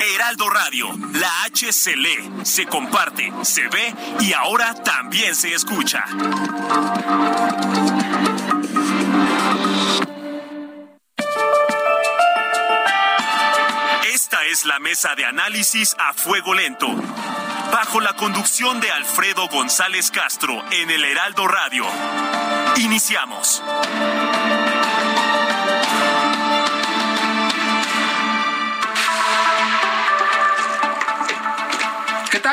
Heraldo Radio, la H se lee, se comparte, se ve y ahora también se escucha. Esta es la mesa de análisis a fuego lento, bajo la conducción de Alfredo González Castro en el Heraldo Radio. Iniciamos.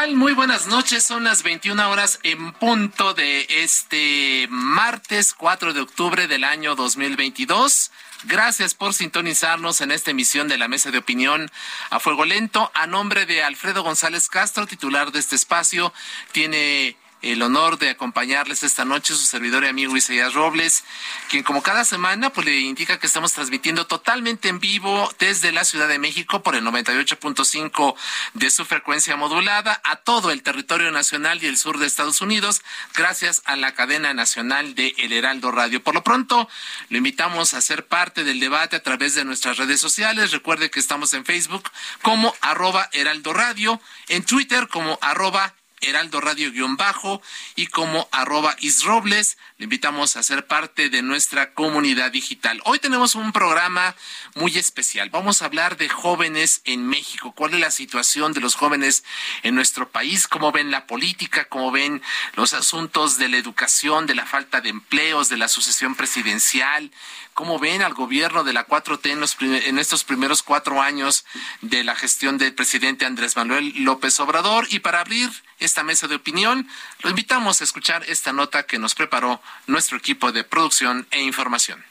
Muy buenas noches. Son las 21 horas en punto de este martes 4 de octubre del año 2022. Gracias por sintonizarnos en esta emisión de la Mesa de Opinión a Fuego Lento. A nombre de Alfredo González Castro, titular de este espacio, tiene el honor de acompañarles esta noche su servidor y amigo Isaías Robles, quien como cada semana pues le indica que estamos transmitiendo totalmente en vivo desde la Ciudad de México por el 98.5 de su frecuencia modulada a todo el territorio nacional y el sur de Estados Unidos gracias a la cadena nacional de El Heraldo Radio. Por lo pronto, lo invitamos a ser parte del debate a través de nuestras redes sociales. Recuerde que estamos en Facebook como arroba Heraldo Radio, en Twitter como arroba Heraldo Radio guion bajo y como arroba isrobles. Le invitamos a ser parte de nuestra comunidad digital. Hoy tenemos un programa muy especial. Vamos a hablar de jóvenes en México. ¿Cuál es la situación de los jóvenes en nuestro país? ¿Cómo ven la política? ¿Cómo ven los asuntos de la educación, de la falta de empleos, de la sucesión presidencial? ¿Cómo ven al gobierno de la 4T en, los, en estos primeros cuatro años de la gestión del presidente Andrés Manuel López Obrador? Y para abrir esta mesa de opinión, lo invitamos a escuchar esta nota que nos preparó nuestro equipo de producción e información.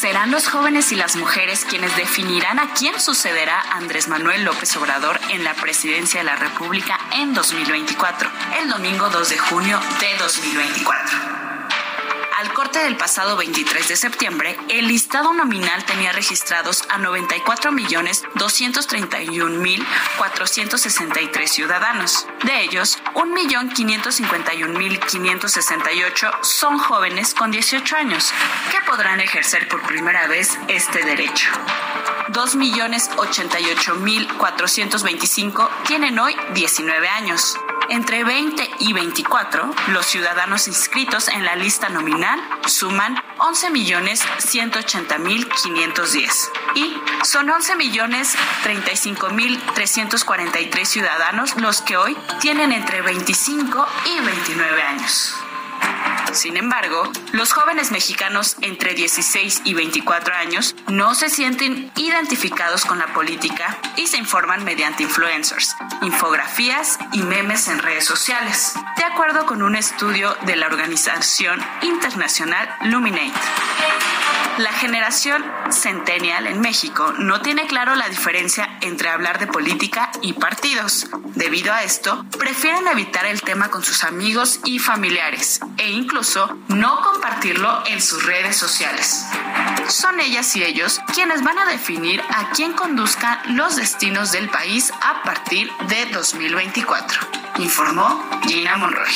Serán los jóvenes y las mujeres quienes definirán a quién sucederá Andrés Manuel López Obrador en la presidencia de la República en 2024, el domingo 2 de junio de 2024. Al corte del pasado 23 de septiembre, el listado nominal tenía registrados a 94.231.463 ciudadanos. De ellos, 1.551.568 son jóvenes con 18 años, que podrán ejercer por primera vez este derecho. 2.088.425 tienen hoy 19 años. Entre 20 y 24, los ciudadanos inscritos en la lista nominal suman 11.180.510 y son 11.035.343 ciudadanos los que hoy tienen entre 25 y 29 años. Sin embargo, los jóvenes mexicanos entre 16 y 24 años no se sienten identificados con la política y se informan mediante influencers, infografías y memes en redes sociales, de acuerdo con un estudio de la organización internacional Luminate. La generación centennial en México no tiene claro la diferencia entre hablar de política y partidos. Debido a esto, prefieren evitar el tema con sus amigos y familiares e incluso no compartirlo en sus redes sociales. Son ellas y ellos quienes van a definir a quién conduzca los destinos del país a partir de 2024, informó Gina Monroy.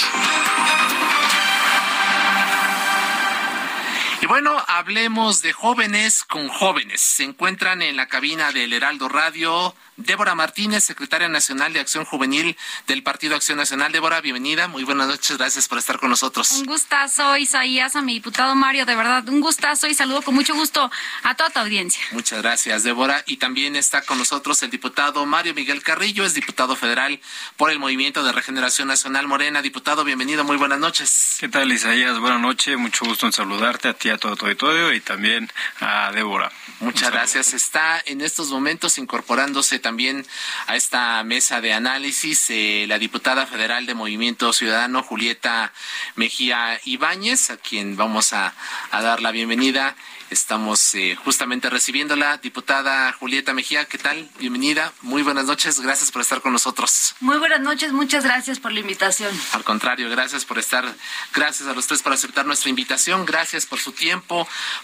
Y bueno, hablemos de jóvenes con jóvenes. Se encuentran en la cabina del Heraldo Radio Débora Martínez, secretaria nacional de Acción Juvenil del Partido Acción Nacional. Débora, bienvenida. Muy buenas noches. Gracias por estar con nosotros. Un gustazo, Isaías, a mi diputado Mario. De verdad, un gustazo y saludo con mucho gusto a toda tu audiencia. Muchas gracias, Débora. Y también está con nosotros el diputado Mario Miguel Carrillo, es diputado federal por el Movimiento de Regeneración Nacional Morena. Diputado, bienvenido. Muy buenas noches. ¿Qué tal, Isaías? Buenas noches. Mucho gusto en saludarte a ti, a todo tu auditorio y también a Débora. Muchas gracias. Está en estos momentos incorporándose también a esta mesa de análisis eh, la diputada federal de Movimiento Ciudadano, Julieta Mejía Ibáñez, a quien vamos a, a dar la bienvenida. Estamos eh, justamente recibiéndola, diputada Julieta Mejía, ¿qué tal? Bienvenida, muy buenas noches, gracias por estar con nosotros. Muy buenas noches, muchas gracias por la invitación. Al contrario, gracias por estar, gracias a los tres por aceptar nuestra invitación, gracias por su tiempo,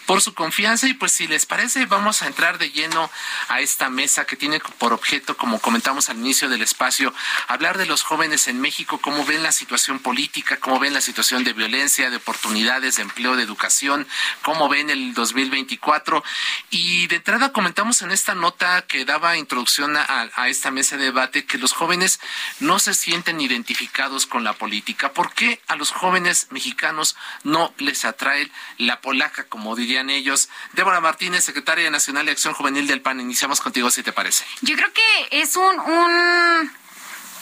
por su confianza y pues si les parece vamos a entrar de lleno a esta mesa que tiene por objeto, como comentamos al inicio del espacio, hablar de los jóvenes en México, cómo ven la situación política, cómo ven la situación de violencia, de oportunidades, de empleo, de educación, cómo ven el 2024. Y de entrada comentamos en esta nota que daba introducción a, a, esta mesa de debate que los jóvenes no se sienten identificados con la política. ¿Por qué a los jóvenes mexicanos no les atrae la polaca, como dirían ellos? Débora Martínez, secretaria nacional de Acción Juvenil del PAN. Iniciamos contigo, si te parece. Yo creo que es un... un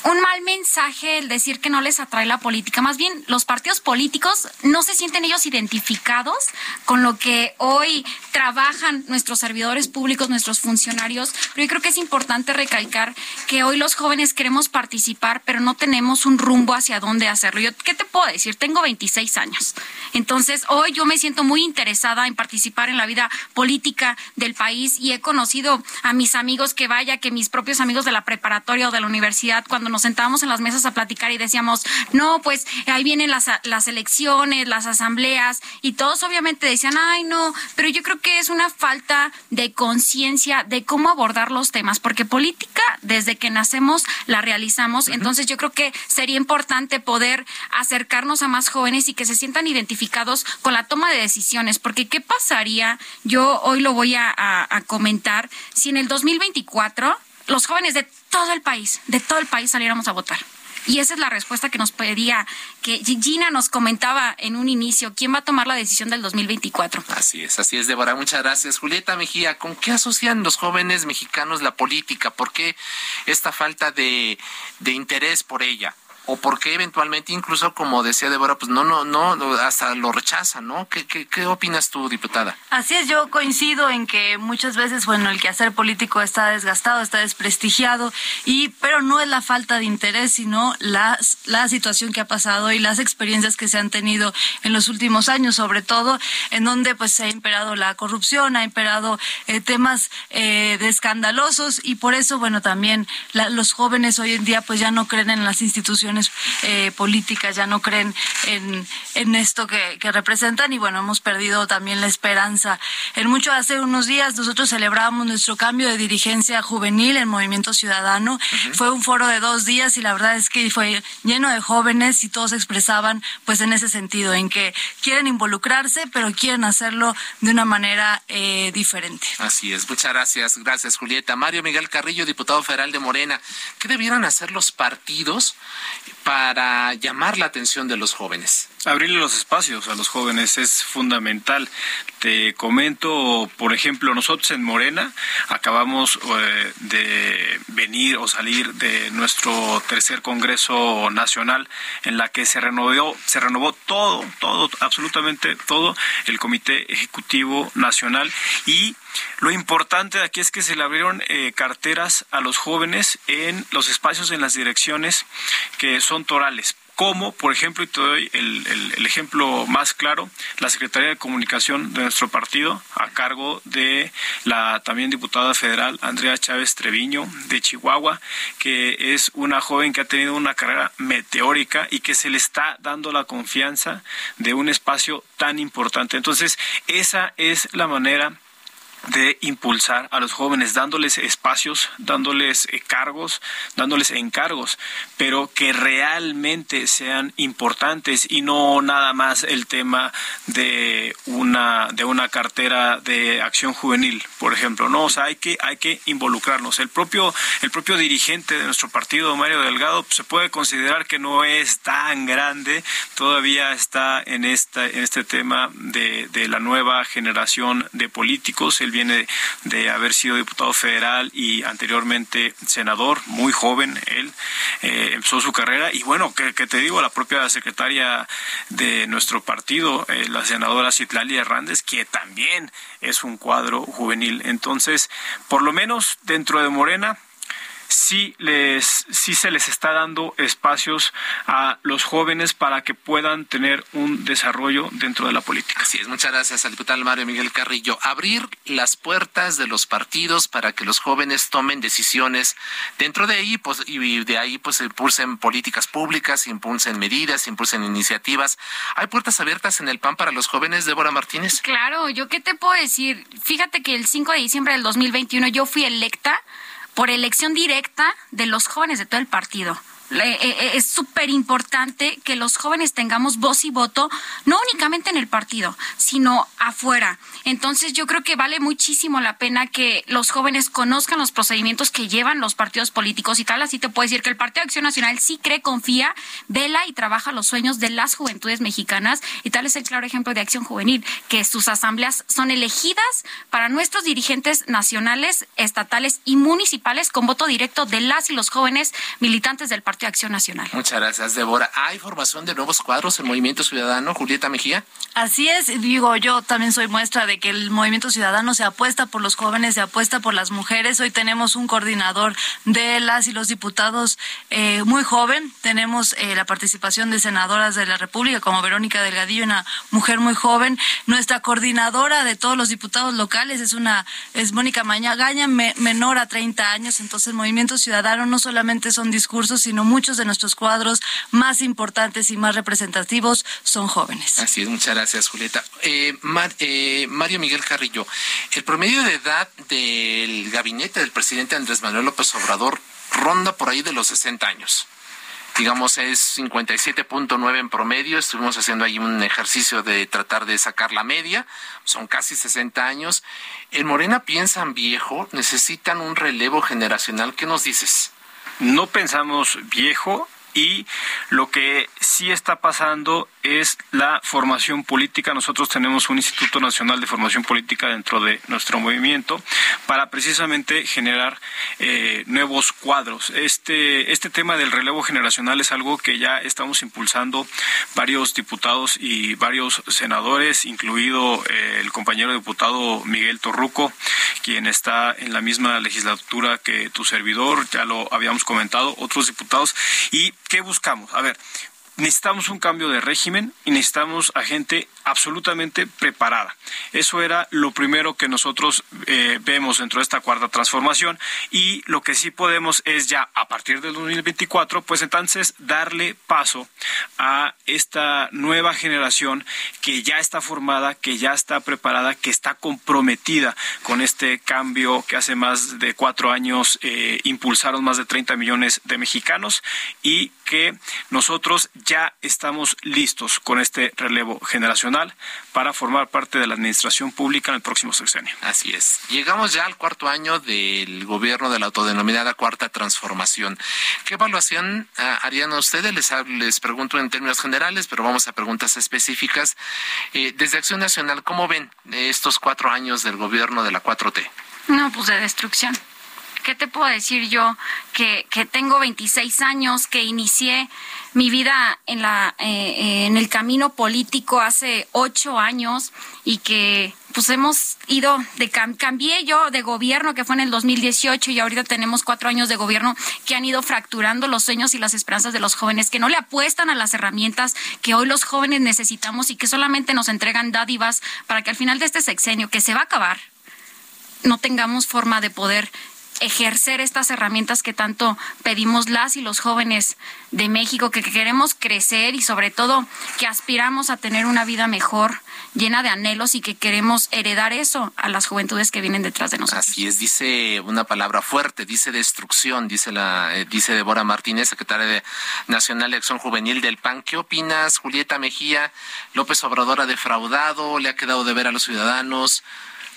un mal mensaje el decir que no les atrae la política. Más bien, los partidos políticos no se sienten ellos identificados con lo que hoy trabajan nuestros servidores públicos, nuestros funcionarios. Pero yo creo que es importante recalcar que hoy los jóvenes queremos participar, pero no tenemos un rumbo hacia dónde hacerlo. Yo, ¿qué te puedo decir? Tengo 26 años. Entonces, hoy yo me siento muy interesada en participar en la vida política del país y he conocido a mis amigos que vaya, que mis propios amigos de la preparatoria o de la universidad, cuando nos sentábamos en las mesas a platicar y decíamos, no, pues ahí vienen las, las elecciones, las asambleas, y todos obviamente decían, ay, no, pero yo creo que es una falta de conciencia de cómo abordar los temas, porque política, desde que nacemos, la realizamos, entonces yo creo que sería importante poder acercarnos a más jóvenes y que se sientan identificados con la toma de decisiones, porque ¿qué pasaría? Yo hoy lo voy a, a, a comentar, si en el 2024 los jóvenes de todo el país, de todo el país saliéramos a votar. Y esa es la respuesta que nos pedía, que Gina nos comentaba en un inicio, ¿quién va a tomar la decisión del 2024? Así es, así es, Débora. Muchas gracias. Julieta Mejía, ¿con qué asocian los jóvenes mexicanos la política? ¿Por qué esta falta de, de interés por ella? O por qué eventualmente incluso como decía Débora pues no no no hasta lo rechazan no ¿Qué, qué, qué opinas tú diputada así es yo coincido en que muchas veces bueno el quehacer político está desgastado está desprestigiado y pero no es la falta de interés sino la, la situación que ha pasado y las experiencias que se han tenido en los últimos años sobre todo en donde pues se ha imperado la corrupción ha imperado eh, temas eh, de escandalosos y por eso bueno también los jóvenes hoy en día pues ya no creen en las instituciones eh, políticas ya no creen en, en esto que, que, representan y bueno, hemos perdido también la esperanza. En mucho hace unos días nosotros celebrábamos nuestro cambio de dirigencia juvenil en Movimiento Ciudadano. Uh -huh. Fue un foro de dos días y la verdad es que fue lleno de jóvenes y todos expresaban pues en ese sentido, en que quieren involucrarse, pero quieren hacerlo de una manera eh, diferente. Así es, muchas gracias, gracias Julieta. Mario Miguel Carrillo, diputado federal de Morena, ¿qué debieran hacer los partidos para llamar la atención de los jóvenes? Abrirle los espacios a los jóvenes es fundamental. Te comento, por ejemplo, nosotros en Morena acabamos eh, de venir o salir de nuestro tercer Congreso Nacional en la que se renovó, se renovó todo, todo, absolutamente todo el Comité Ejecutivo Nacional y lo importante de aquí es que se le abrieron eh, carteras a los jóvenes en los espacios en las direcciones que son torales como, por ejemplo, y te doy el, el, ejemplo más claro, la Secretaría de Comunicación de nuestro partido, a cargo de la también diputada federal Andrea Chávez Treviño de Chihuahua, que es una joven que ha tenido una carrera meteórica y que se le está dando la confianza de un espacio tan importante. Entonces, esa es la manera de impulsar a los jóvenes, dándoles espacios, dándoles eh, cargos, dándoles encargos, pero que realmente sean importantes y no nada más el tema de una de una cartera de acción juvenil, por ejemplo, no, o sea, hay que hay que involucrarnos. El propio el propio dirigente de nuestro partido, Mario Delgado, pues, se puede considerar que no es tan grande, todavía está en esta en este tema de, de la nueva generación de políticos Él viene de haber sido diputado federal y anteriormente senador, muy joven. Él eh, empezó su carrera y bueno, que, te digo, la propia secretaria de nuestro partido, eh, la senadora Citlali Hernández, que también es un cuadro juvenil. Entonces, por lo menos dentro de Morena, sí, les, sí se les está dando espacios a los jóvenes para que puedan tener un desarrollo dentro de la política. Así es, muchas gracias al diputado Mario Miguel Carrillo. Abrir las puertas de los partidos para que los jóvenes tomen decisiones dentro de ahí, pues, y de ahí pues impulsen políticas públicas, impulsen medidas, impulsen iniciativas. ¿Hay puertas abiertas en el PAN para los jóvenes, Débora Martínez? Claro, yo qué te puedo decir. Fíjate que el 5 de diciembre del 2021 yo fui electa por elección directa de los jóvenes de todo el partido. Eh, eh, es súper importante que los jóvenes tengamos voz y voto, no únicamente en el partido, sino afuera. Entonces yo creo que vale muchísimo la pena que los jóvenes conozcan los procedimientos que llevan los partidos políticos y tal. Así te puedo decir que el Partido de Acción Nacional sí cree, confía, vela y trabaja los sueños de las juventudes mexicanas. Y tal es el claro ejemplo de Acción Juvenil, que sus asambleas son elegidas para nuestros dirigentes nacionales, estatales y municipales con voto directo de las y los jóvenes militantes del Partido Acción Nacional. Muchas gracias, Débora. ¿Hay formación de nuevos cuadros en Movimiento Ciudadano, Julieta Mejía? Así es, digo, yo también soy muestra de que el Movimiento Ciudadano se apuesta por los jóvenes, se apuesta por las mujeres. Hoy tenemos un coordinador de las y los diputados eh, muy joven. Tenemos eh, la participación de senadoras de la República, como Verónica Delgadillo, una mujer muy joven. Nuestra coordinadora de todos los diputados locales es una es Mónica Mañagaña, menor a 30 años. Entonces, el Movimiento Ciudadano no solamente son discursos, sino muchos de nuestros cuadros más importantes y más representativos son jóvenes. Así es, muchas gracias, Julieta. Eh, Mario Miguel Carrillo, el promedio de edad del gabinete del presidente Andrés Manuel López Obrador ronda por ahí de los 60 años digamos, es 57.9 en promedio. Estuvimos haciendo ahí un ejercicio de tratar de sacar la media. Son casi 60 años. En Morena piensan viejo, necesitan un relevo generacional. ¿Qué nos dices? no pensamos viejo y lo que sí está pasando es la formación política. Nosotros tenemos un Instituto Nacional de Formación Política dentro de nuestro movimiento para precisamente generar eh, nuevos cuadros. Este, este tema del relevo generacional es algo que ya estamos impulsando varios diputados y varios senadores, incluido eh, el compañero diputado Miguel Torruco, quien está en la misma legislatura que tu servidor, ya lo habíamos comentado, otros diputados. ¿Y qué buscamos? A ver, necesitamos un cambio de régimen y necesitamos a gente absolutamente preparada. Eso era lo primero que nosotros eh, vemos dentro de esta cuarta transformación y lo que sí podemos es ya a partir del 2024, pues entonces darle paso a esta nueva generación que ya está formada, que ya está preparada, que está comprometida con este cambio que hace más de cuatro años eh, impulsaron más de 30 millones de mexicanos y que nosotros ya estamos listos con este relevo generacional para formar parte de la administración pública en el próximo sexenio. Así es. Llegamos ya al cuarto año del gobierno de la autodenominada Cuarta Transformación. ¿Qué evaluación ah, harían ustedes? Les, les pregunto en términos generales, pero vamos a preguntas específicas. Eh, desde Acción Nacional, ¿cómo ven estos cuatro años del gobierno de la 4T? No, pues de destrucción. ¿Qué te puedo decir yo? Que, que tengo 26 años, que inicié mi vida en, la, eh, en el camino político hace ocho años y que pues hemos ido, de cambié yo de gobierno que fue en el 2018 y ahorita tenemos cuatro años de gobierno que han ido fracturando los sueños y las esperanzas de los jóvenes, que no le apuestan a las herramientas que hoy los jóvenes necesitamos y que solamente nos entregan dádivas para que al final de este sexenio, que se va a acabar, no tengamos forma de poder ejercer estas herramientas que tanto pedimos las y los jóvenes de México, que queremos crecer y sobre todo que aspiramos a tener una vida mejor, llena de anhelos y que queremos heredar eso a las juventudes que vienen detrás de nosotros. Así es, dice una palabra fuerte, dice destrucción, dice la eh, dice Débora Martínez, secretaria de Nacional de Acción Juvenil del PAN. ¿Qué opinas, Julieta Mejía? López Obrador ha defraudado, le ha quedado de ver a los ciudadanos.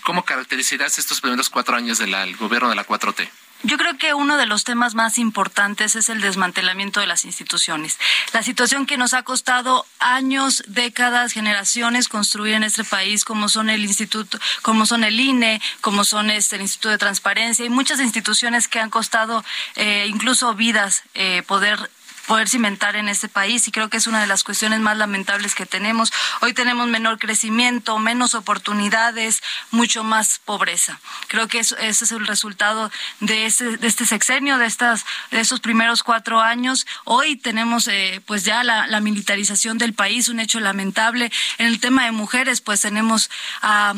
¿Cómo caracterizarás estos primeros cuatro años del gobierno de la 4T? Yo creo que uno de los temas más importantes es el desmantelamiento de las instituciones. La situación que nos ha costado años, décadas, generaciones construir en este país, como son el Instituto, como son el INE, como son este, el Instituto de Transparencia y muchas instituciones que han costado eh, incluso vidas eh, poder poder cimentar en este país y creo que es una de las cuestiones más lamentables que tenemos. Hoy tenemos menor crecimiento, menos oportunidades, mucho más pobreza. Creo que eso, ese es el resultado de este, sexenio, de estas de estos primeros cuatro años. Hoy tenemos eh, pues ya la, militarización del país, un hecho lamentable. En el tema de mujeres, pues tenemos a,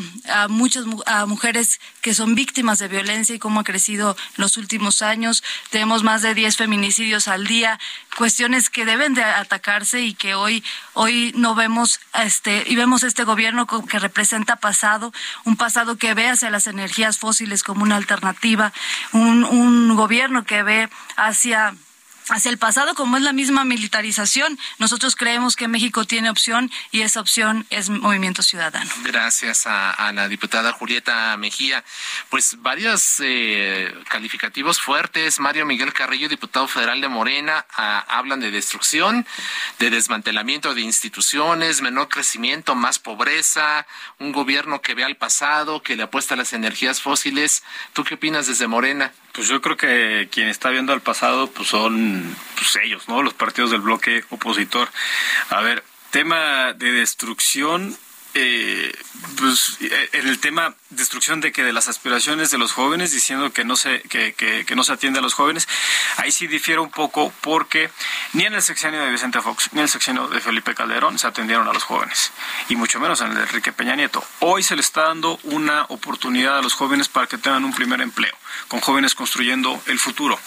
muchas mujeres que son víctimas de violencia y cómo ha crecido en los últimos años. Tenemos más de 10 feminicidios al día cuestiones que deben de atacarse y que hoy hoy no vemos este y vemos este gobierno que representa pasado un pasado que ve hacia las energías fósiles como una alternativa un, un gobierno que ve hacia hacia el pasado, como es la misma militarización. Nosotros creemos que México tiene opción y esa opción es Movimiento Ciudadano. Gracias a, la diputada Julieta Mejía. Pues varios eh, calificativos fuertes. Mario Miguel Carrillo, diputado federal de Morena, hablan de destrucción, de desmantelamiento de instituciones, menor crecimiento, más pobreza, un gobierno que ve al pasado, que le apuesta a las energías fósiles. ¿Tú qué opinas desde Morena? Pues yo creo que quien está viendo al pasado pues son pues ellos, ¿no? Los partidos del bloque opositor. A ver, tema de destrucción eh, pues, eh, en el tema destrucción de que de las aspiraciones de los jóvenes diciendo que no se que, no se atiende a los jóvenes ahí sí difiere un poco porque ni en el sexenio de Vicente Fox ni en el sexenio de Felipe Calderón se atendieron a los jóvenes y mucho menos en el de Enrique Peña Nieto. Hoy se le está dando una oportunidad a los jóvenes para que tengan un primer empleo con jóvenes construyendo el futuro.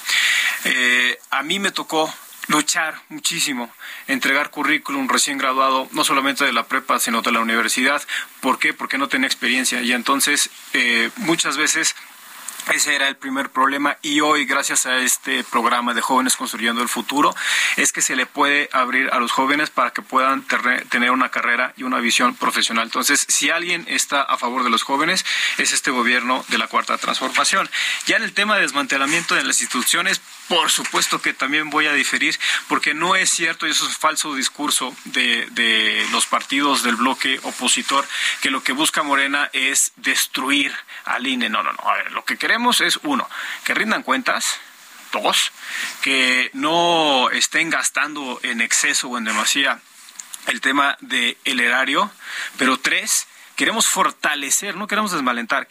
Eh, a mí me tocó luchar muchísimo, entregar currículum recién graduado, no solamente de la prepa, sino de la universidad. ¿Por qué? Porque no tenía experiencia. Y entonces, eh, muchas veces ese era el primer problema y hoy, gracias a este programa de Jóvenes Construyendo el Futuro, es que se le puede abrir a los jóvenes para que puedan tener una carrera y una visión profesional. Entonces, si alguien está a favor de los jóvenes, es este gobierno de la Cuarta Transformación. Ya en el tema de desmantelamiento de las instituciones, por supuesto que también voy a diferir, porque no es cierto, y eso es un falso discurso de, de los partidos del bloque opositor, que lo que busca Morena es destruir al INE. No, no, no. A ver, lo que queremos es, uno, que rindan cuentas, dos, que no estén gastando en exceso o en demasía el tema del el erario, pero tres, queremos fortalecer, no queremos desmalentar,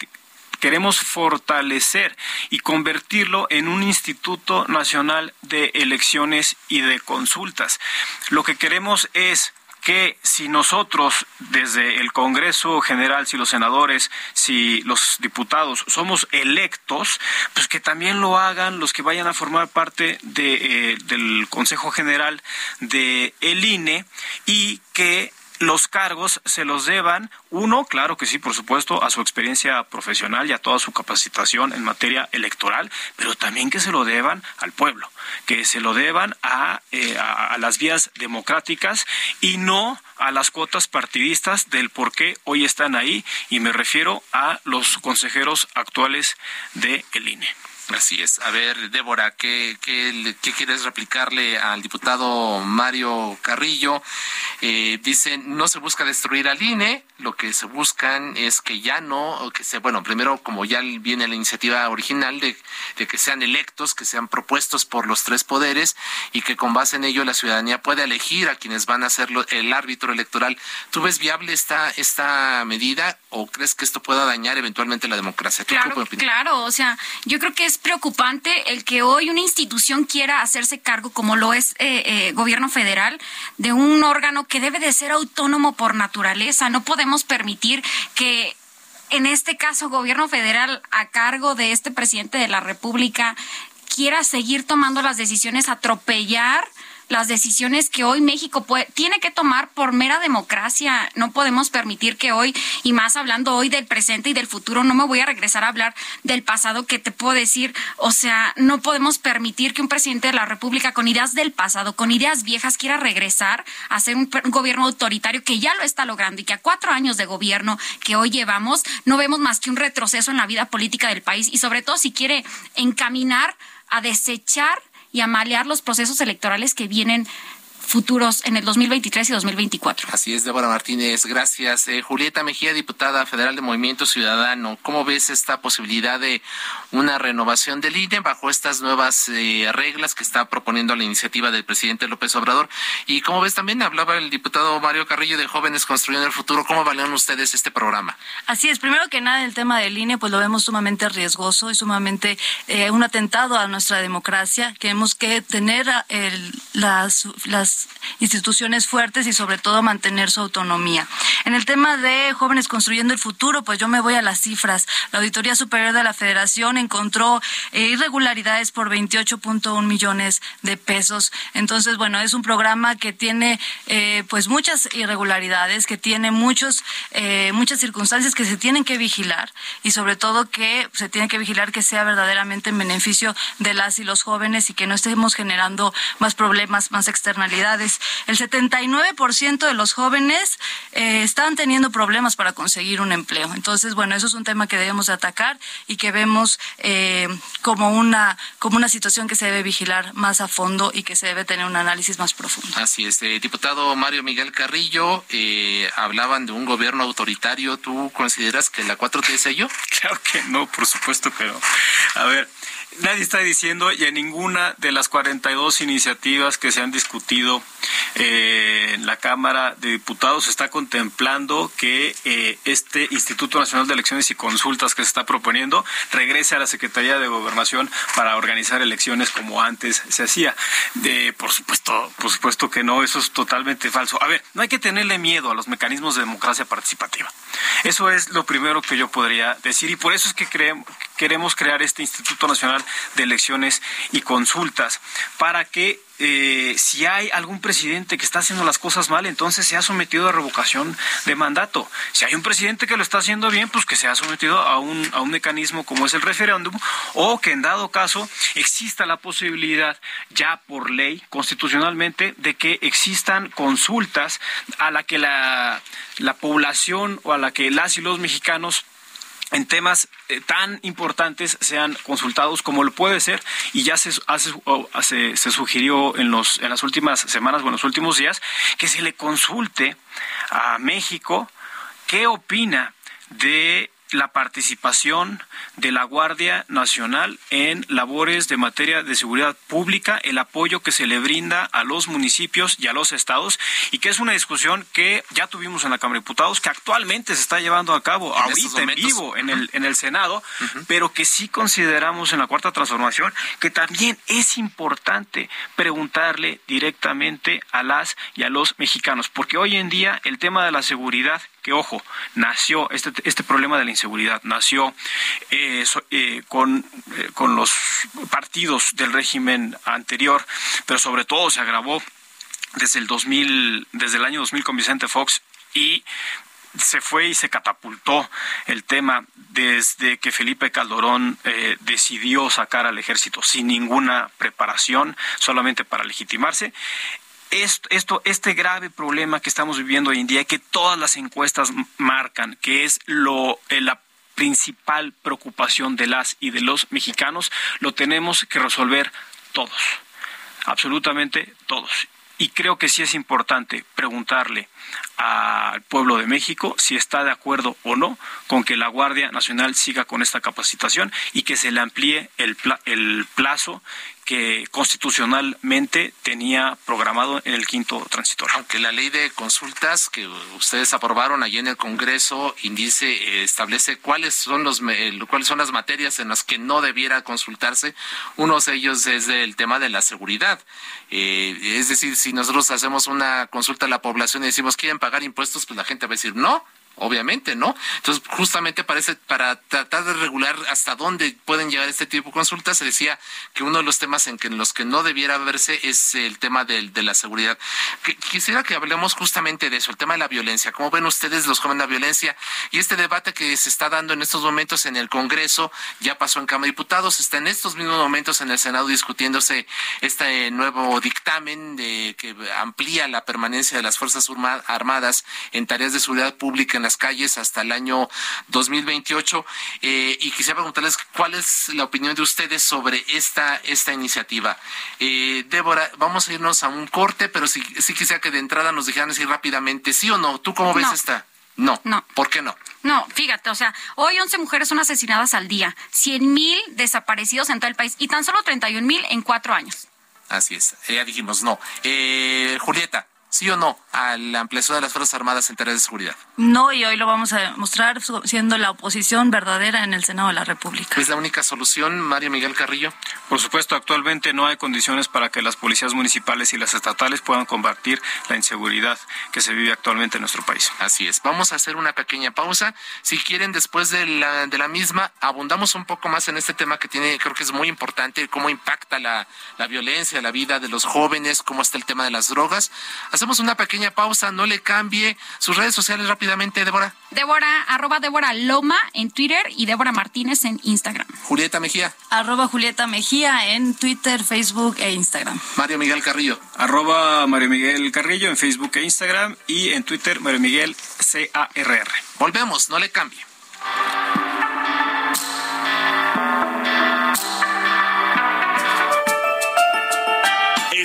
queremos fortalecer y convertirlo en un Instituto Nacional de Elecciones y de Consultas. Lo que queremos es que si nosotros desde el Congreso General, si los senadores, si los diputados somos electos, pues que también lo hagan los que vayan a formar parte de, eh, del Consejo General de el INE y que los cargos se los deban, uno, claro que sí, por supuesto, a su experiencia profesional y a toda su capacitación en materia electoral, pero también que se lo deban al pueblo, que se lo deban a, eh, a, las vías democráticas y no a las cuotas partidistas del por qué hoy están ahí, y me refiero a los consejeros actuales de el INE. Así es. A ver, Débora, ¿qué, qué, qué quieres replicarle al diputado Mario Carrillo? Eh, dice, no se busca destruir al INE, lo que se buscan es que ya no, que se, bueno, primero como ya viene la iniciativa original de, de que sean electos, que sean propuestos por los tres poderes y que con base en ello la ciudadanía pueda elegir a quienes van a ser el árbitro electoral. ¿Tú ves viable esta, esta medida o crees que esto pueda dañar eventualmente la democracia? Claro, claro, o sea, yo creo que es preocupante el que hoy una institución quiera hacerse cargo, como lo es eh, eh, gobierno federal, de un órgano que debe de ser autónomo por naturaleza. No podemos permitir que en este caso gobierno federal a cargo de este presidente de la República quiera seguir tomando las decisiones, atropellar las decisiones que hoy México puede, tiene que tomar por mera democracia. No podemos permitir que hoy, y más hablando hoy del presente y del futuro, no me voy a regresar a hablar del pasado que te puedo decir, o sea, no podemos permitir que un presidente de la República con ideas del pasado, con ideas viejas, quiera regresar a ser un, un gobierno autoritario que ya lo está logrando y que a cuatro años de gobierno que hoy llevamos no vemos más que un retroceso en la vida política del país y sobre todo si quiere encaminar a desechar y a malear los procesos electorales que vienen futuros en el 2023 y 2024. Así es, Débora Martínez, gracias. Eh, Julieta Mejía, diputada federal de Movimiento Ciudadano, ¿cómo ves esta posibilidad de una renovación del INE bajo estas nuevas eh, reglas que está proponiendo la iniciativa del presidente López Obrador? Y cómo ves también, hablaba el diputado Mario Carrillo de Jóvenes Construyendo el Futuro, ¿cómo valoran ustedes este programa? Así es, primero que nada el tema del INE pues lo vemos sumamente riesgoso y sumamente eh, un atentado a nuestra democracia, Queremos que tener las instituciones fuertes y sobre todo mantener su autonomía. En el tema de jóvenes construyendo el futuro, pues yo me voy a las cifras. La Auditoría Superior de la Federación encontró eh, irregularidades por 28.1 millones de pesos. Entonces, bueno, es un programa que tiene eh, pues muchas irregularidades, que tiene muchos eh, muchas circunstancias que se tienen que vigilar y sobre todo que se tiene que vigilar que sea verdaderamente en beneficio de las y los jóvenes y que no estemos generando más problemas, más externalidades el 79% de los jóvenes eh, están teniendo problemas para conseguir un empleo. Entonces, bueno, eso es un tema que debemos de atacar y que vemos eh, como una como una situación que se debe vigilar más a fondo y que se debe tener un análisis más profundo. Así es, eh, diputado Mario Miguel Carrillo, hablaban de un gobierno autoritario. ¿Tú consideras que la 4T es ello? Claro que no, por supuesto que no. A ver, nadie está diciendo y en ninguna de las 42 iniciativas que se han discutido eh, en la Cámara de Diputados está contemplando que eh, este Instituto Nacional de Elecciones y Consultas que se está proponiendo regrese a la Secretaría de Gobernación para organizar elecciones como antes se hacía. De, por supuesto, por supuesto que no, eso es totalmente falso. A ver, no hay que tenerle miedo a los mecanismos de democracia participativa. Eso es lo primero que yo podría decir y por eso es que queremos crear este Instituto Nacional de Elecciones y Consultas para que eh, si hay algún presidente que está haciendo las cosas mal, entonces se ha sometido a revocación de mandato. Si hay un presidente que lo está haciendo bien, pues que se ha sometido a un, a un mecanismo como es el referéndum, o que en dado caso exista la posibilidad ya por ley, constitucionalmente, de que existan consultas a la que la, la población o a la que las y los mexicanos en temas eh, tan importantes sean consultados como lo puede ser y ya se, hace, se sugirió en, los, en las últimas semanas o en los últimos días que se le consulte a México qué opina de la participación de la Guardia Nacional en labores de materia de seguridad pública, el apoyo que se le brinda a los municipios y a los estados, y que es una discusión que ya tuvimos en la Cámara de Diputados, que actualmente se está llevando a cabo ahorita en vivo en el, en el Senado, pero que sí consideramos en la Cuarta Transformación que también es importante preguntarle directamente a las y a los mexicanos, porque hoy en día el tema de la seguridad que ojo, nació, este, este problema de la inseguridad. Nació eh, eh, con, eh, con los partidos del régimen anterior, pero sobre todo se agravó desde el 2000, desde el año 2000 con Vicente Fox y se fue y se catapultó el tema desde que Felipe Calderón decidió sacar al ejército sin ninguna preparación, solamente para legitimarse esto, este grave problema que estamos viviendo hoy en día, que todas las encuestas marcan, que es lo, eh, la principal preocupación de las y de los mexicanos, lo tenemos que resolver todos, absolutamente todos. Y creo que sí es importante preguntarle al pueblo de México si está de acuerdo o no con que la Guardia Nacional siga con esta capacitación y que se le amplíe el plazo que constitucionalmente tenía programado en el quinto transitorio. Aunque la ley de consultas que ustedes aprobaron allí en el Congreso indice eh, establece cuáles son los cuáles son las materias en las que no debiera consultarse, uno de ellos es el tema de la seguridad. Eh, es decir, si nosotros hacemos una consulta a la población y decimos quieren pagar impuestos, pues la gente va a decir no obviamente, ¿no? Entonces, justamente parece para tratar de regular hasta dónde pueden llegar este tipo de consultas, se decía que uno de los temas en, que, en los que no debiera verse es el tema de, de la seguridad. quisiera que hablemos justamente de eso, el tema de la violencia. ¿Cómo ven ustedes los jóvenes la violencia? Y este debate que se está dando en estos momentos en el Congreso, ya pasó en Cámara de Diputados, está en estos mismos momentos en el Senado discutiéndose este nuevo dictamen de, que amplía la permanencia de las Fuerzas Armadas en tareas de seguridad pública en las calles hasta el año 2028. Eh, y quisiera preguntarles cuál es la opinión de ustedes sobre esta, esta iniciativa. Eh, Débora, vamos a irnos a un corte, pero sí, sí quisiera que de entrada nos dijeran así rápidamente, sí o no. ¿Tú cómo ves esta? No. No. ¿Por qué no? No, fíjate, o sea, hoy 11 mujeres son asesinadas al día, 100 mil desaparecidos en todo el país y tan solo 31 mil en cuatro años. Así es, ya dijimos no. Eh, Julieta, ¿Sí o no a la ampliación de las Fuerzas Armadas en tareas de seguridad? No, y hoy lo vamos a demostrar siendo la oposición verdadera en el Senado de la República. ¿Es la única solución, Mario Miguel Carrillo? Por supuesto, actualmente no hay condiciones para que las policías municipales y las estatales puedan combatir la inseguridad que se vive actualmente en nuestro país. Así es. Vamos a hacer una pequeña pausa. Si quieren, después de la, de la misma, abundamos un poco más en este tema que tiene, creo que es muy importante, cómo impacta la, la violencia, la vida de los jóvenes, cómo está el tema de las drogas. Hacemos una pequeña pausa, no le cambie sus redes sociales rápidamente, Débora. Débora, arroba Débora Loma en Twitter y Débora Martínez en Instagram. Julieta Mejía. Arroba Julieta Mejía en Twitter, Facebook e Instagram. Mario Miguel Carrillo. Arroba Mario Miguel Carrillo en Facebook e Instagram y en Twitter Mario Miguel C-A-R-R. Volvemos, no le cambie.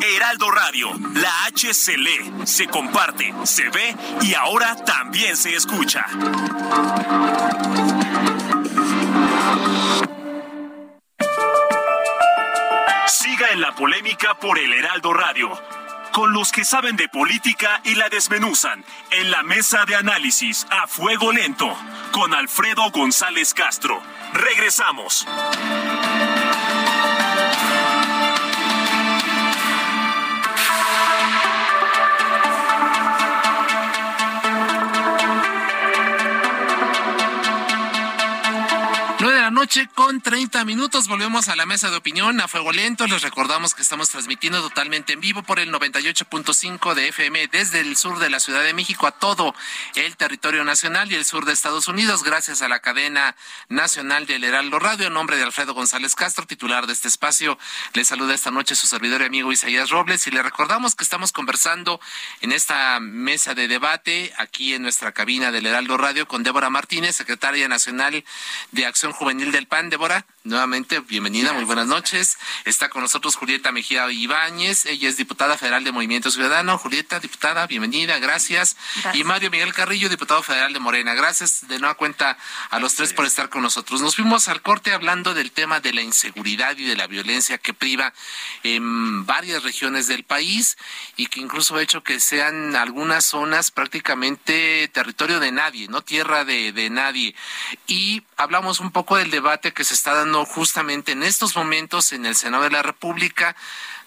Heraldo Radio, la H se lee, se comparte, se ve y ahora también se escucha. Siga en la polémica por el Heraldo Radio, con los que saben de política y la desmenuzan, en la mesa de análisis a fuego lento, con Alfredo González Castro. Regresamos. Noche con 30 minutos. Volvemos a la mesa de opinión a fuego lento. Les recordamos que estamos transmitiendo totalmente en vivo por el 98.5 de FM desde el sur de la Ciudad de México a todo el territorio nacional y el sur de Estados Unidos, gracias a la cadena nacional del Heraldo Radio. En nombre de Alfredo González Castro, titular de este espacio, le saluda esta noche su servidor y amigo Isaías Robles y le recordamos que estamos conversando en esta mesa de debate aquí en nuestra cabina del Heraldo Radio con Débora Martínez, secretaria nacional de Acción Juvenil del PAN, Débora. Nuevamente, bienvenida, muy buenas noches. Está con nosotros Julieta Mejía Ibáñez, ella es diputada federal de Movimiento Ciudadano. Julieta, diputada, bienvenida, gracias. Y Mario Miguel Carrillo, diputado federal de Morena. Gracias de nueva cuenta a los tres por estar con nosotros. Nos fuimos al corte hablando del tema de la inseguridad y de la violencia que priva en varias regiones del país y que incluso ha hecho que sean algunas zonas prácticamente territorio de nadie, no tierra de, de nadie. Y hablamos un poco del debate que se está dando justamente en estos momentos en el Senado de la República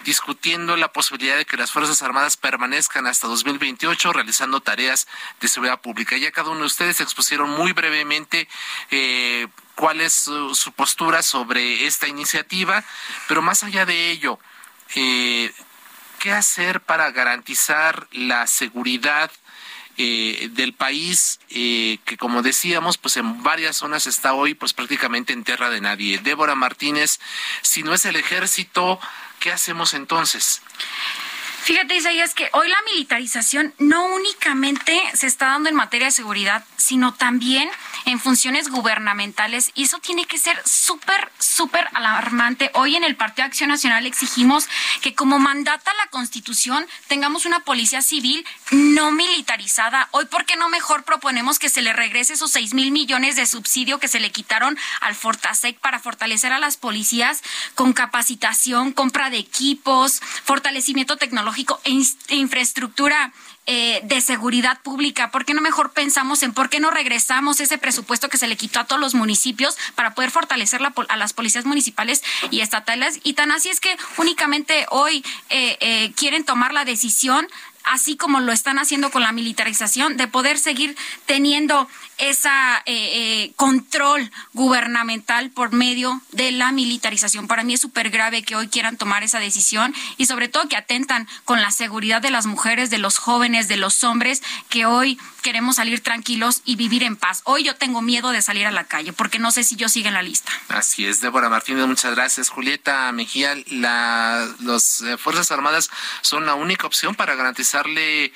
discutiendo la posibilidad de que las Fuerzas Armadas permanezcan hasta 2028 realizando tareas de seguridad pública. Ya cada uno de ustedes expusieron muy brevemente eh, cuál es su, postura sobre esta iniciativa, pero más allá de ello, eh, ¿qué hacer para garantizar la seguridad eh, del país que como decíamos pues en varias zonas está hoy pues prácticamente en tierra de nadie. Débora Martínez, si no es el ejército, ¿qué hacemos entonces? Fíjate, Isaías, que hoy la militarización no únicamente se está dando en materia de seguridad, sino también en funciones gubernamentales y eso tiene que ser súper, súper alarmante. Hoy en el Partido Acción Nacional exigimos que como mandata la Constitución tengamos una policía civil no militarizada. Hoy, ¿por qué no mejor proponemos que se le regrese esos seis mil millones de subsidio que se le quitaron al Fortasec para fortalecer a las policías con capacitación, compra de equipos, fortalecimiento tecnológico e, e infraestructura eh, de seguridad pública? ¿Por qué no mejor pensamos en por qué no regresamos ese presupuesto que se le quitó a todos los municipios para poder fortalecer a las policías municipales y estatales? Y tan así es que únicamente hoy eh, eh, quieren tomar la decisión así como lo están haciendo con la militarización, de poder seguir teniendo esa eh, eh, control gubernamental por medio de la militarización. Para mí es súper grave que hoy quieran tomar esa decisión y sobre todo que atentan con la seguridad de las mujeres, de los jóvenes, de los hombres, que hoy queremos salir tranquilos y vivir en paz. Hoy yo tengo miedo de salir a la calle porque no sé si yo sigo en la lista. Así es, Débora Martínez, muchas gracias. Julieta Mejía, las eh, Fuerzas Armadas son la única opción para garantizarle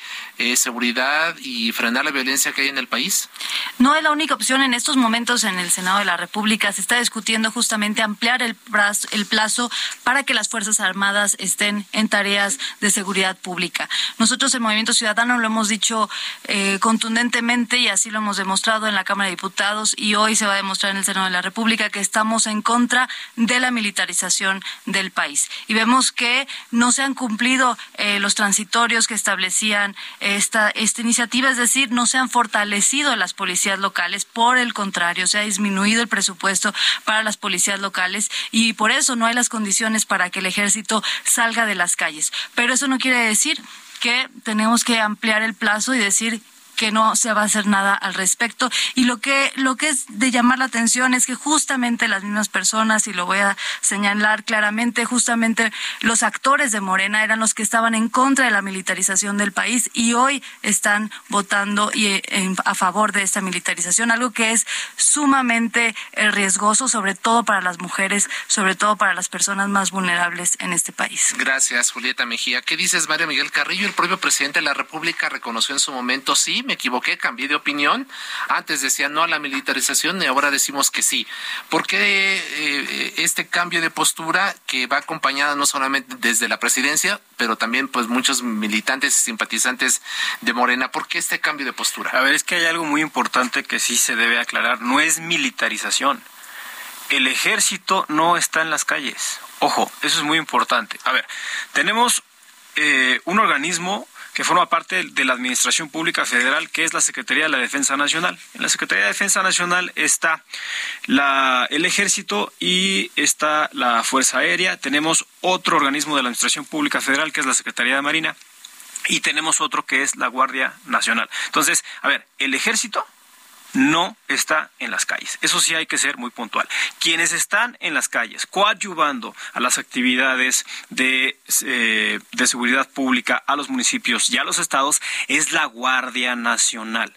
seguridad y frenar la violencia que hay en el país. No es la única opción en estos momentos en el Senado de la República. Se está discutiendo justamente ampliar el plazo, el plazo para que las Fuerzas Armadas estén en tareas de seguridad pública. Nosotros, el Movimiento Ciudadano, lo hemos dicho eh, contundentemente y así lo hemos demostrado en la Cámara de Diputados y hoy se va a demostrar en el Senado de la República que estamos en contra de la militarización del país. Y vemos que no se han cumplido eh, los transitorios que establecían esta, esta iniciativa, es decir, no se han fortalecido las policías locales. Por el contrario, se ha disminuido el presupuesto para las policías locales y por eso no hay las condiciones para que el ejército salga de las calles. Pero eso no quiere decir que tenemos que ampliar el plazo y decir que no se va a hacer nada al respecto. Y lo que, lo que es de llamar la atención es que justamente las mismas personas, y lo voy a señalar claramente, justamente los actores de Morena eran los que estaban en contra de la militarización del país y hoy están votando y, eh, a favor de esta militarización, algo que es sumamente eh, riesgoso, sobre todo para las mujeres, sobre todo para las personas más vulnerables en este país. Gracias, Julieta Mejía. ¿Qué dices, Mario Miguel Carrillo? El propio presidente de la República reconoció en su momento, sí, me equivoqué, cambié de opinión. Antes decía no a la militarización y ahora decimos que sí. ¿Por qué eh, este cambio de postura que va acompañada no solamente desde la presidencia, pero también pues muchos militantes y simpatizantes de Morena? ¿Por qué este cambio de postura? A ver, es que hay algo muy importante que sí se debe aclarar. No es militarización. El ejército no está en las calles. Ojo, eso es muy importante. A ver, tenemos eh, un organismo que forma parte de la Administración Pública Federal, que es la Secretaría de la Defensa Nacional. En la Secretaría de Defensa Nacional está el Ejército y está la Fuerza Aérea. Tenemos otro organismo de la Administración Pública Federal, que es la Secretaría de Marina. Y tenemos otro que es la Guardia Nacional. Entonces, a ver, el Ejército no está en las calles. Eso sí hay que ser muy puntual. Quienes están en las calles coadyuvando a las actividades de, eh, de seguridad pública a los municipios y a los estados es la Guardia Nacional.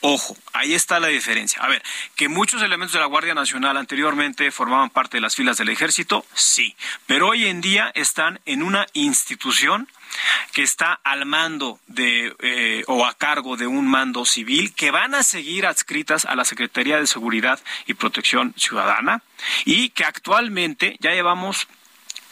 Ojo, ahí está la diferencia. A ver, que muchos elementos de la Guardia Nacional anteriormente formaban parte de las filas del ejército, sí, pero hoy en día están en una institución que está al mando de eh, o a cargo de un mando civil que van a seguir adscritas a la Secretaría de Seguridad y Protección Ciudadana y que actualmente ya llevamos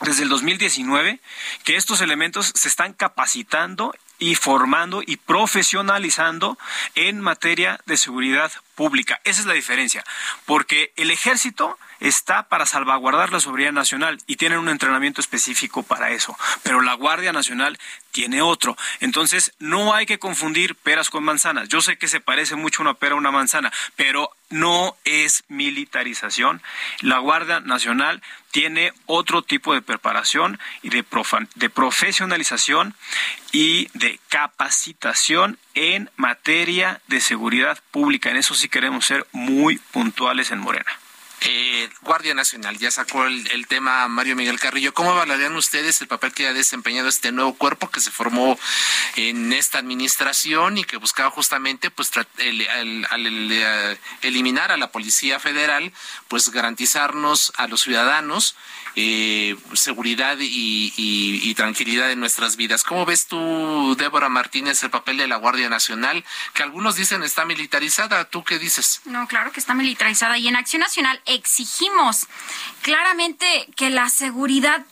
desde el 2019 que estos elementos se están capacitando y formando y profesionalizando en materia de seguridad pública. Esa es la diferencia, porque el ejército está para salvaguardar la soberanía nacional y tienen un entrenamiento específico para eso, pero la Guardia Nacional tiene otro. Entonces, no hay que confundir peras con manzanas. Yo sé que se parece mucho una pera a una manzana, pero no es militarización. La Guardia Nacional tiene otro tipo de preparación y de, de profesionalización y de capacitación en materia de seguridad pública. En eso sí queremos ser muy puntuales en Morena. Eh, Guardia Nacional, ya sacó el, tema Mario Miguel Carrillo. ¿Cómo valoran ustedes el papel que ha desempeñado este nuevo cuerpo que se formó en esta administración y que buscaba justamente pues al eh, eliminar a la Policía Federal, pues garantizarnos a los ciudadanos eh, seguridad y, tranquilidad en nuestras vidas. ¿Cómo ves tú, Débora Martínez, el papel de la Guardia Nacional, que algunos dicen está militarizada? ¿Tú qué dices? No, claro que está militarizada y en Acción Nacional exigimos claramente que la seguridad